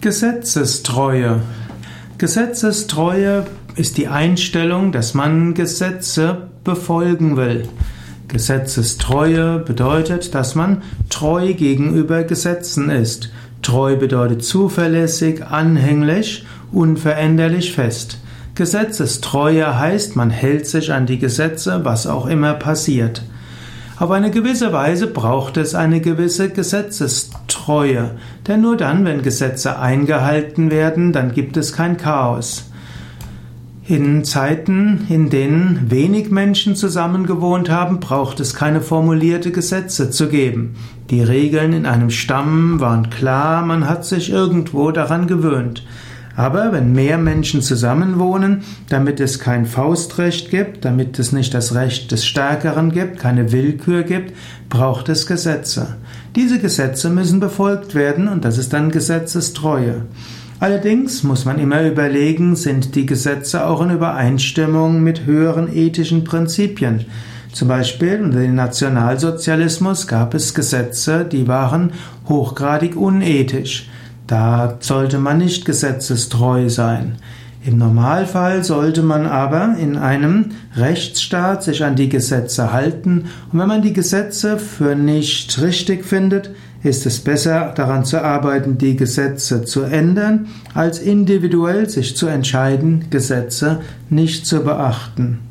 Gesetzestreue. Gesetzestreue ist die Einstellung, dass man Gesetze befolgen will. Gesetzestreue bedeutet, dass man treu gegenüber Gesetzen ist. Treu bedeutet zuverlässig, anhänglich, unveränderlich fest. Gesetzestreue heißt, man hält sich an die Gesetze, was auch immer passiert. Auf eine gewisse Weise braucht es eine gewisse Gesetzestreue, denn nur dann, wenn Gesetze eingehalten werden, dann gibt es kein Chaos. In Zeiten, in denen wenig Menschen zusammengewohnt haben, braucht es keine formulierte Gesetze zu geben. Die Regeln in einem Stamm waren klar, man hat sich irgendwo daran gewöhnt. Aber wenn mehr Menschen zusammenwohnen, damit es kein Faustrecht gibt, damit es nicht das Recht des Stärkeren gibt, keine Willkür gibt, braucht es Gesetze. Diese Gesetze müssen befolgt werden und das ist dann Gesetzestreue. Allerdings muss man immer überlegen, sind die Gesetze auch in Übereinstimmung mit höheren ethischen Prinzipien. Zum Beispiel unter dem Nationalsozialismus gab es Gesetze, die waren hochgradig unethisch. Da sollte man nicht gesetzestreu sein. Im Normalfall sollte man aber in einem Rechtsstaat sich an die Gesetze halten und wenn man die Gesetze für nicht richtig findet, ist es besser daran zu arbeiten, die Gesetze zu ändern, als individuell sich zu entscheiden, Gesetze nicht zu beachten.